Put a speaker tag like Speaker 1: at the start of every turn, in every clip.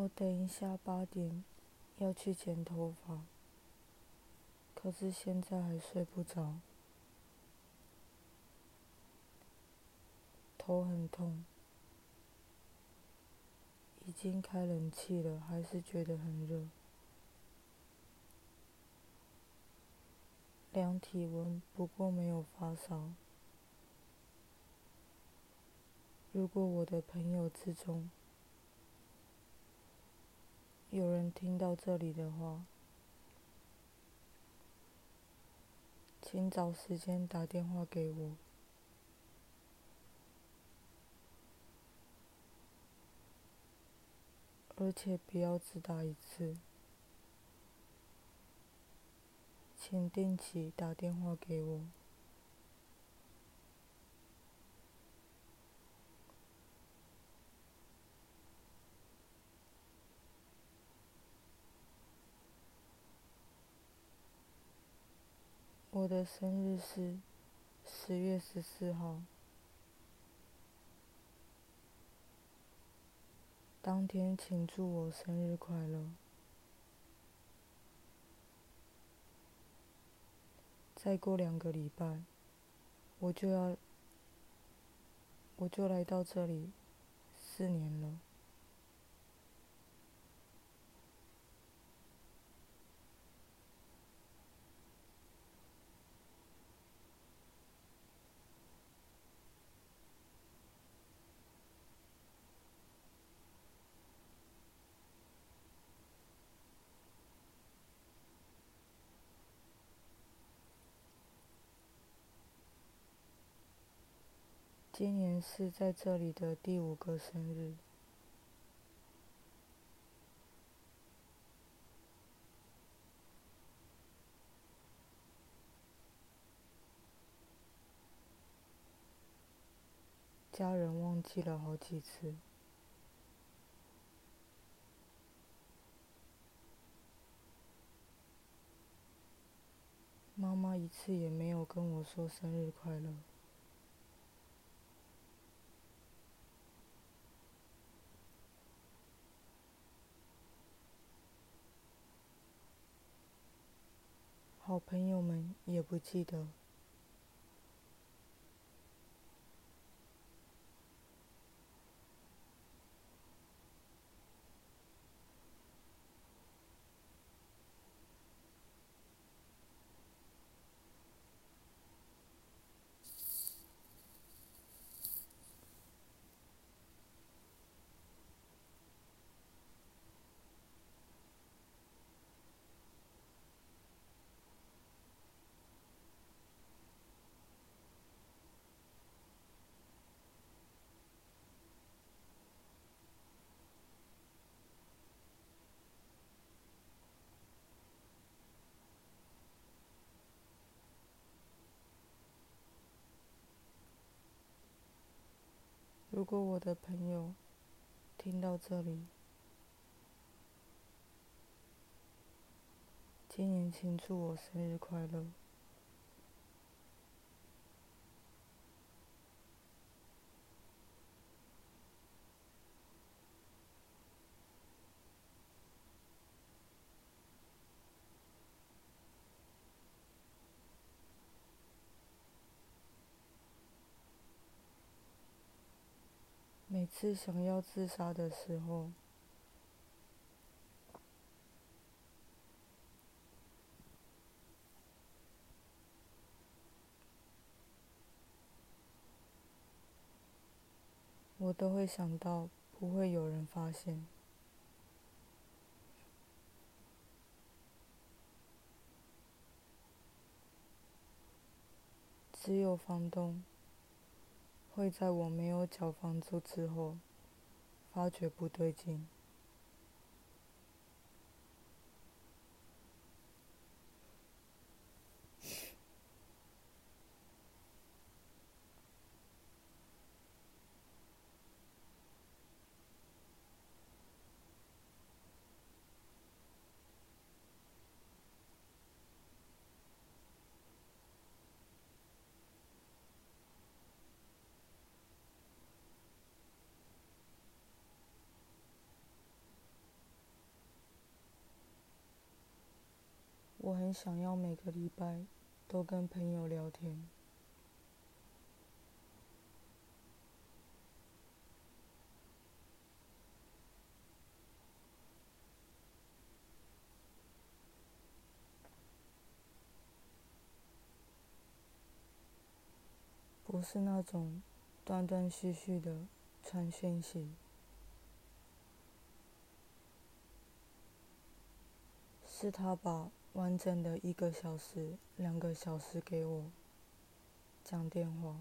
Speaker 1: 我等一下八点要去剪头发，可是现在还睡不着，头很痛，已经开冷气了，还是觉得很热。量体温，不过没有发烧。如果我的朋友之中有人听到这里的话，请找时间打电话给我，而且不要只打一次，请定期打电话给我。我的生日是十月十四号，当天请祝我生日快乐。再过两个礼拜，我就要，我就来到这里四年了。今年是在这里的第五个生日，家人忘记了好几次，妈妈一次也没有跟我说生日快乐。好朋友们也不记得。如果我的朋友听到这里，今年请祝我生日快乐。每次想要自杀的时候，我都会想到不会有人发现，只有房东。会在我没有缴房租之后，发觉不对劲。我很想要每个礼拜都跟朋友聊天。不是那种断断续续的传讯息，是他把完整的一个小时、两个小时给我讲电话。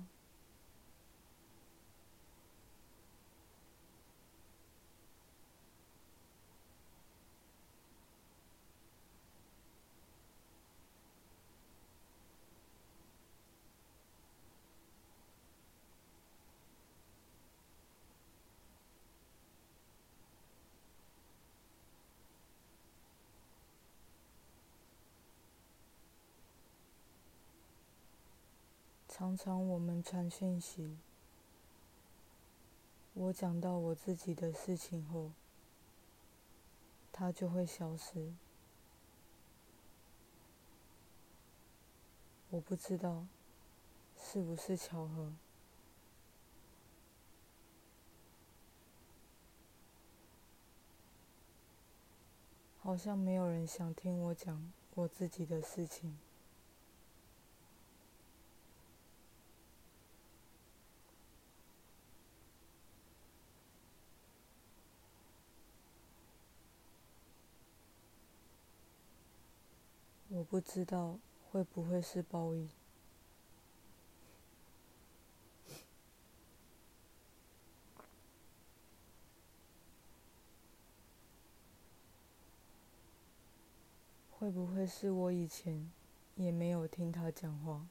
Speaker 1: 常常我们传讯息，我讲到我自己的事情后，他就会消失。我不知道是不是巧合，好像没有人想听我讲我自己的事情。我不知道会不会是报应，会不会是我以前也没有听他讲话？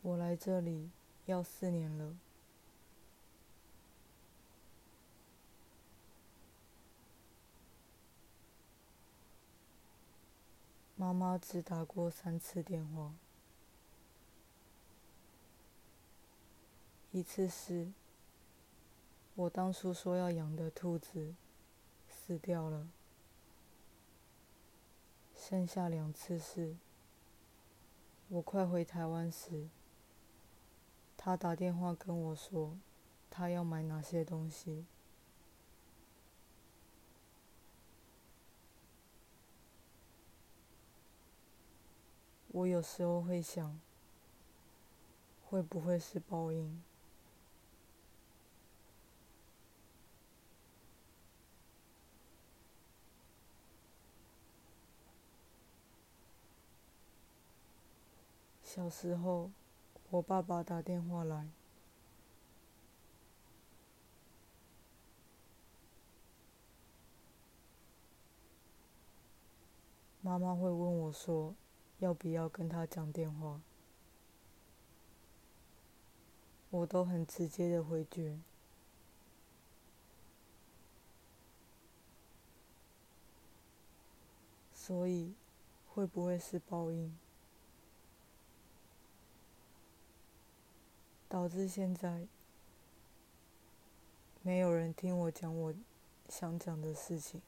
Speaker 1: 我来这里要四年了。妈妈只打过三次电话，一次是我当初说要养的兔子死掉了，剩下两次是我快回台湾时，他打电话跟我说他要买哪些东西。我有时候会想，会不会是报应？小时候，我爸爸打电话来，妈妈会问我说。要不要跟他讲电话？我都很直接的回绝。所以，会不会是报应，导致现在没有人听我讲我想讲的事情？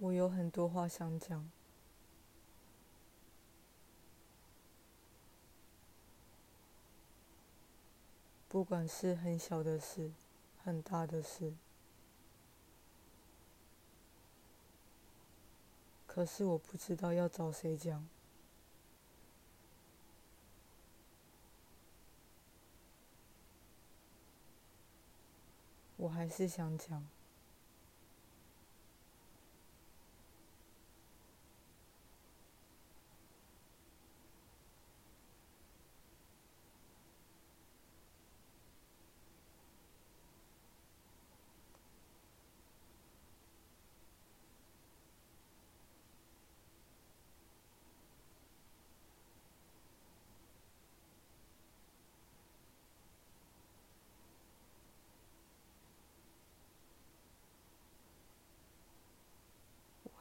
Speaker 1: 我有很多话想讲，不管是很小的事，很大的事，可是我不知道要找谁讲，我还是想讲。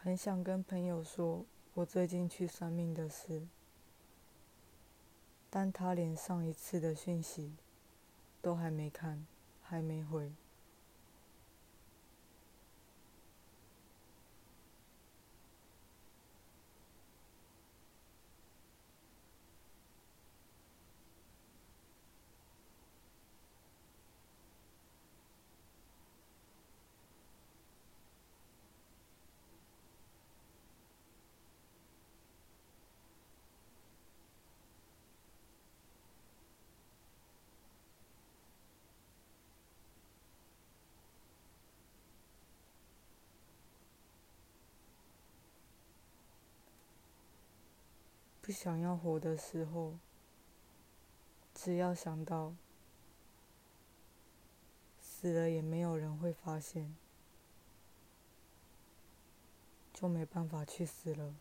Speaker 1: 很想跟朋友说我最近去算命的事，但他连上一次的讯息都还没看，还没回。不想要活的时候，只要想到死了也没有人会发现，就没办法去死了。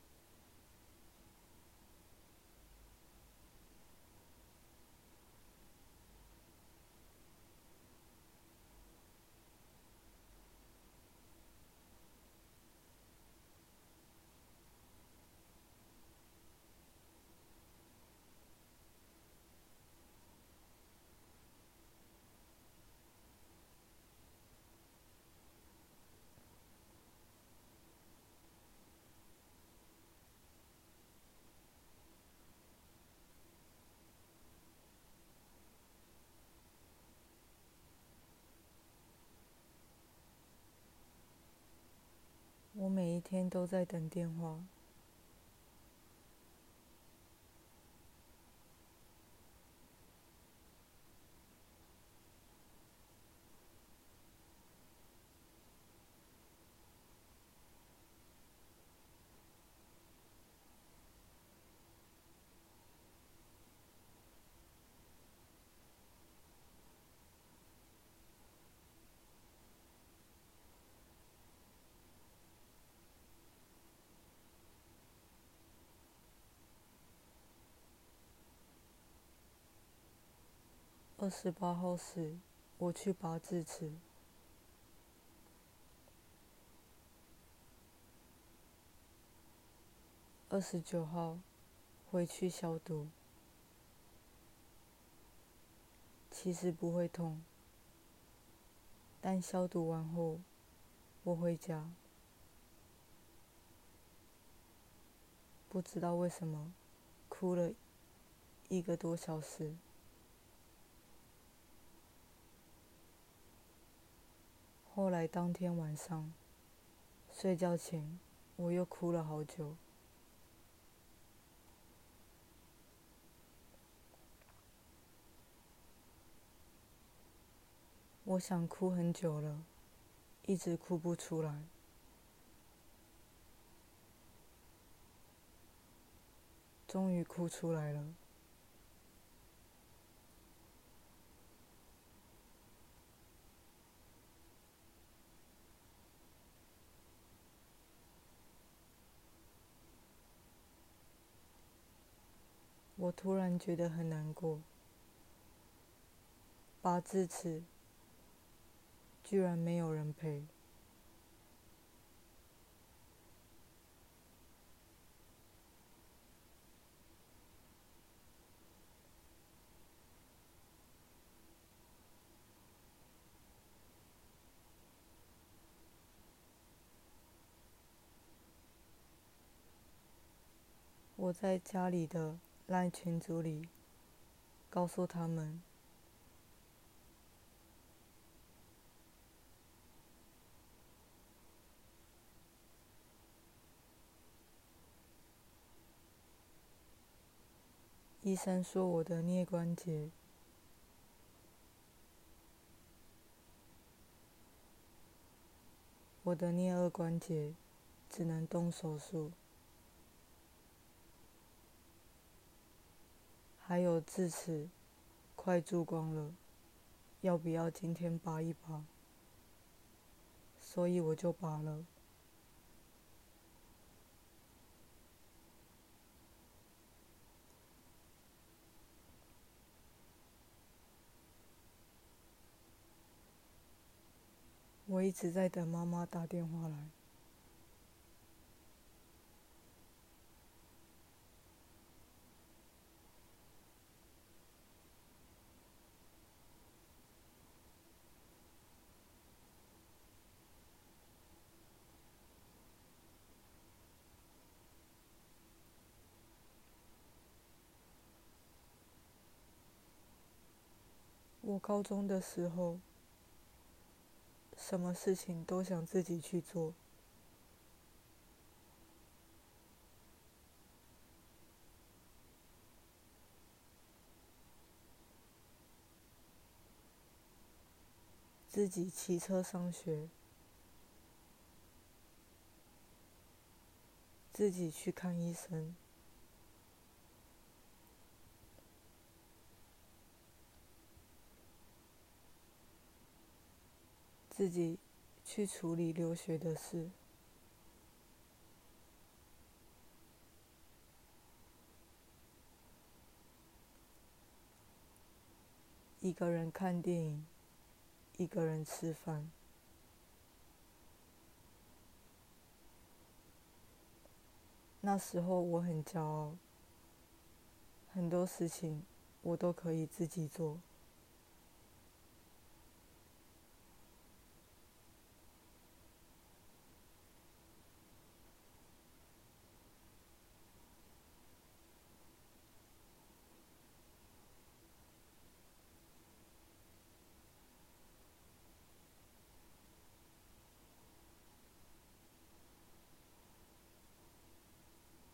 Speaker 1: 我每天都在等电话。二十八号时，我去拔智齿。二十九号，回去消毒。其实不会痛，但消毒完后，我回家，不知道为什么，哭了一个多小时。后来当天晚上睡觉前，我又哭了好久。我想哭很久了，一直哭不出来，终于哭出来了。我突然觉得很难过，拔智齿居然没有人陪。我在家里的。赖群组里，告诉他们，医生说我的颞关节，我的颞二关节只能动手术。还有智齿快蛀光了，要不要今天拔一拔？所以我就拔了。我一直在等妈妈打电话来。高中的时候，什么事情都想自己去做。自己骑车上学，自己去看医生，自己去处理留学的事，一个人看电影。一个人吃饭，那时候我很骄傲，很多事情我都可以自己做。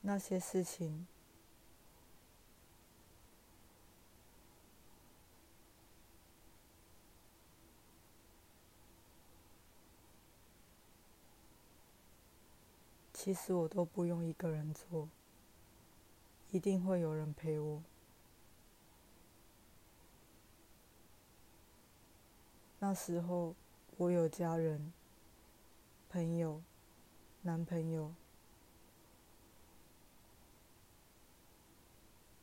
Speaker 1: 那些事情，其实我都不用一个人做，一定会有人陪我。那时候，我有家人、朋友、男朋友。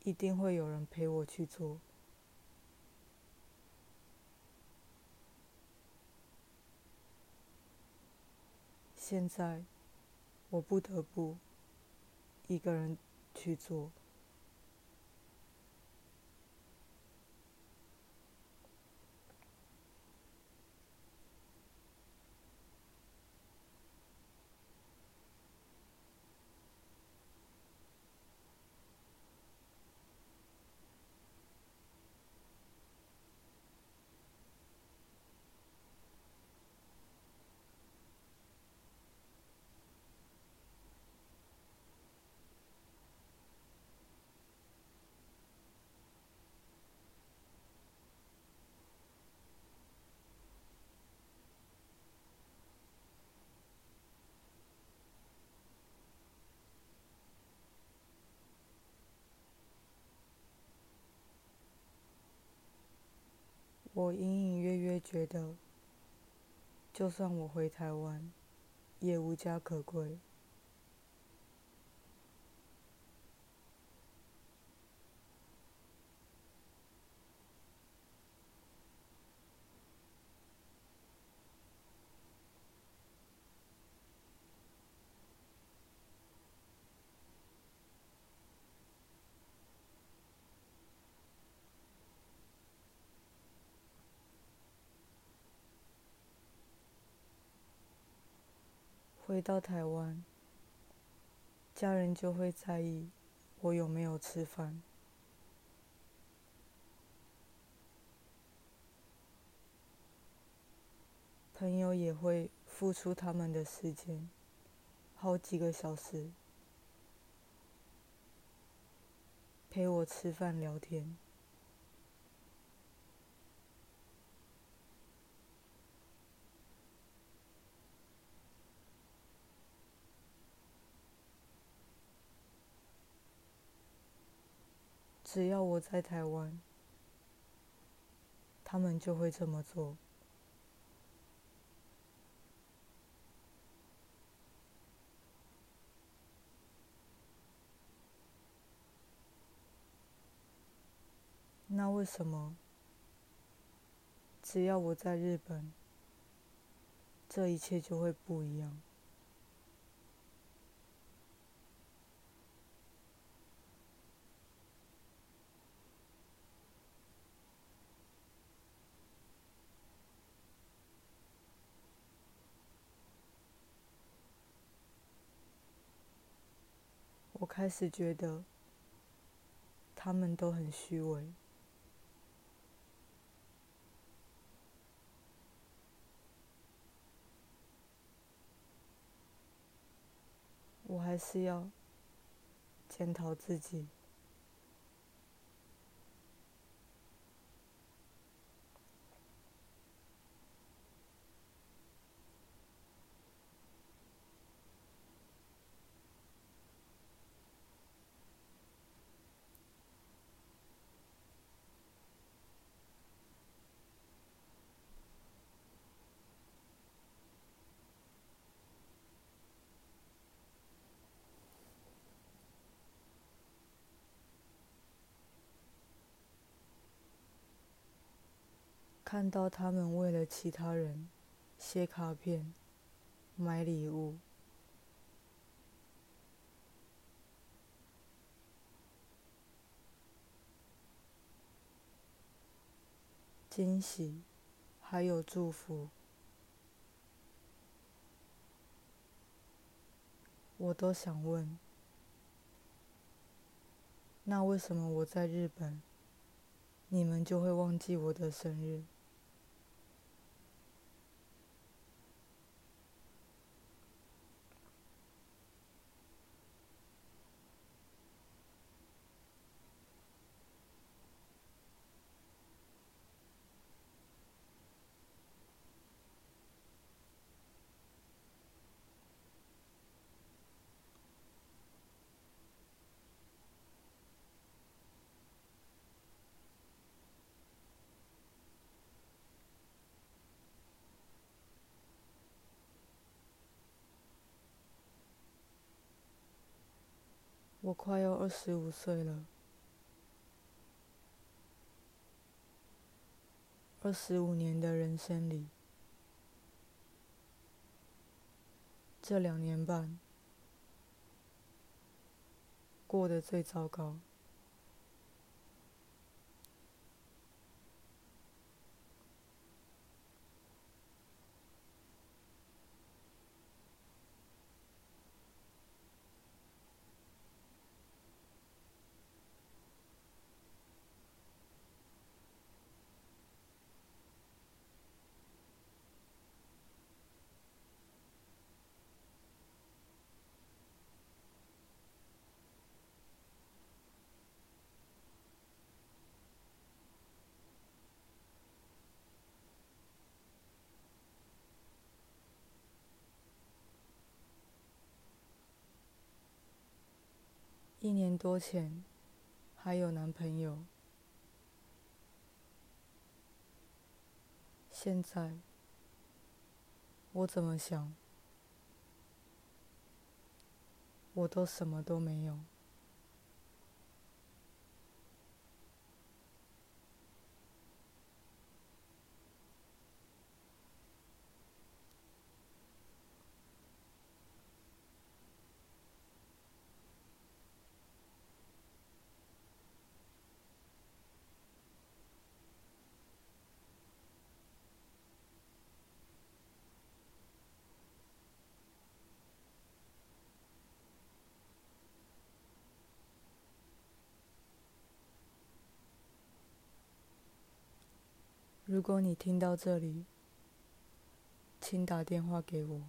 Speaker 1: 一定会有人陪我去做。现在，我不得不一个人去做。我隐隐约约觉得，就算我回台湾，也无家可归。回到台湾，家人就会在意我有没有吃饭，朋友也会付出他们的时间，好几个小时陪我吃饭聊天。只要我在台湾，他们就会这么做。那为什么只要我在日本，这一切就会不一样？开始觉得他们都很虚伪。我还是要检讨自己。看到他们为了其他人写卡片、买礼物，惊喜，还有祝福，我都想问：那为什么我在日本，你们就会忘记我的生日？我快要二十五岁了，二十五年的人生里，这两年半过得最糟糕。一年多前还有男朋友，现在我怎么想，我都什么都没有。如果你听到这里，请打电话给我。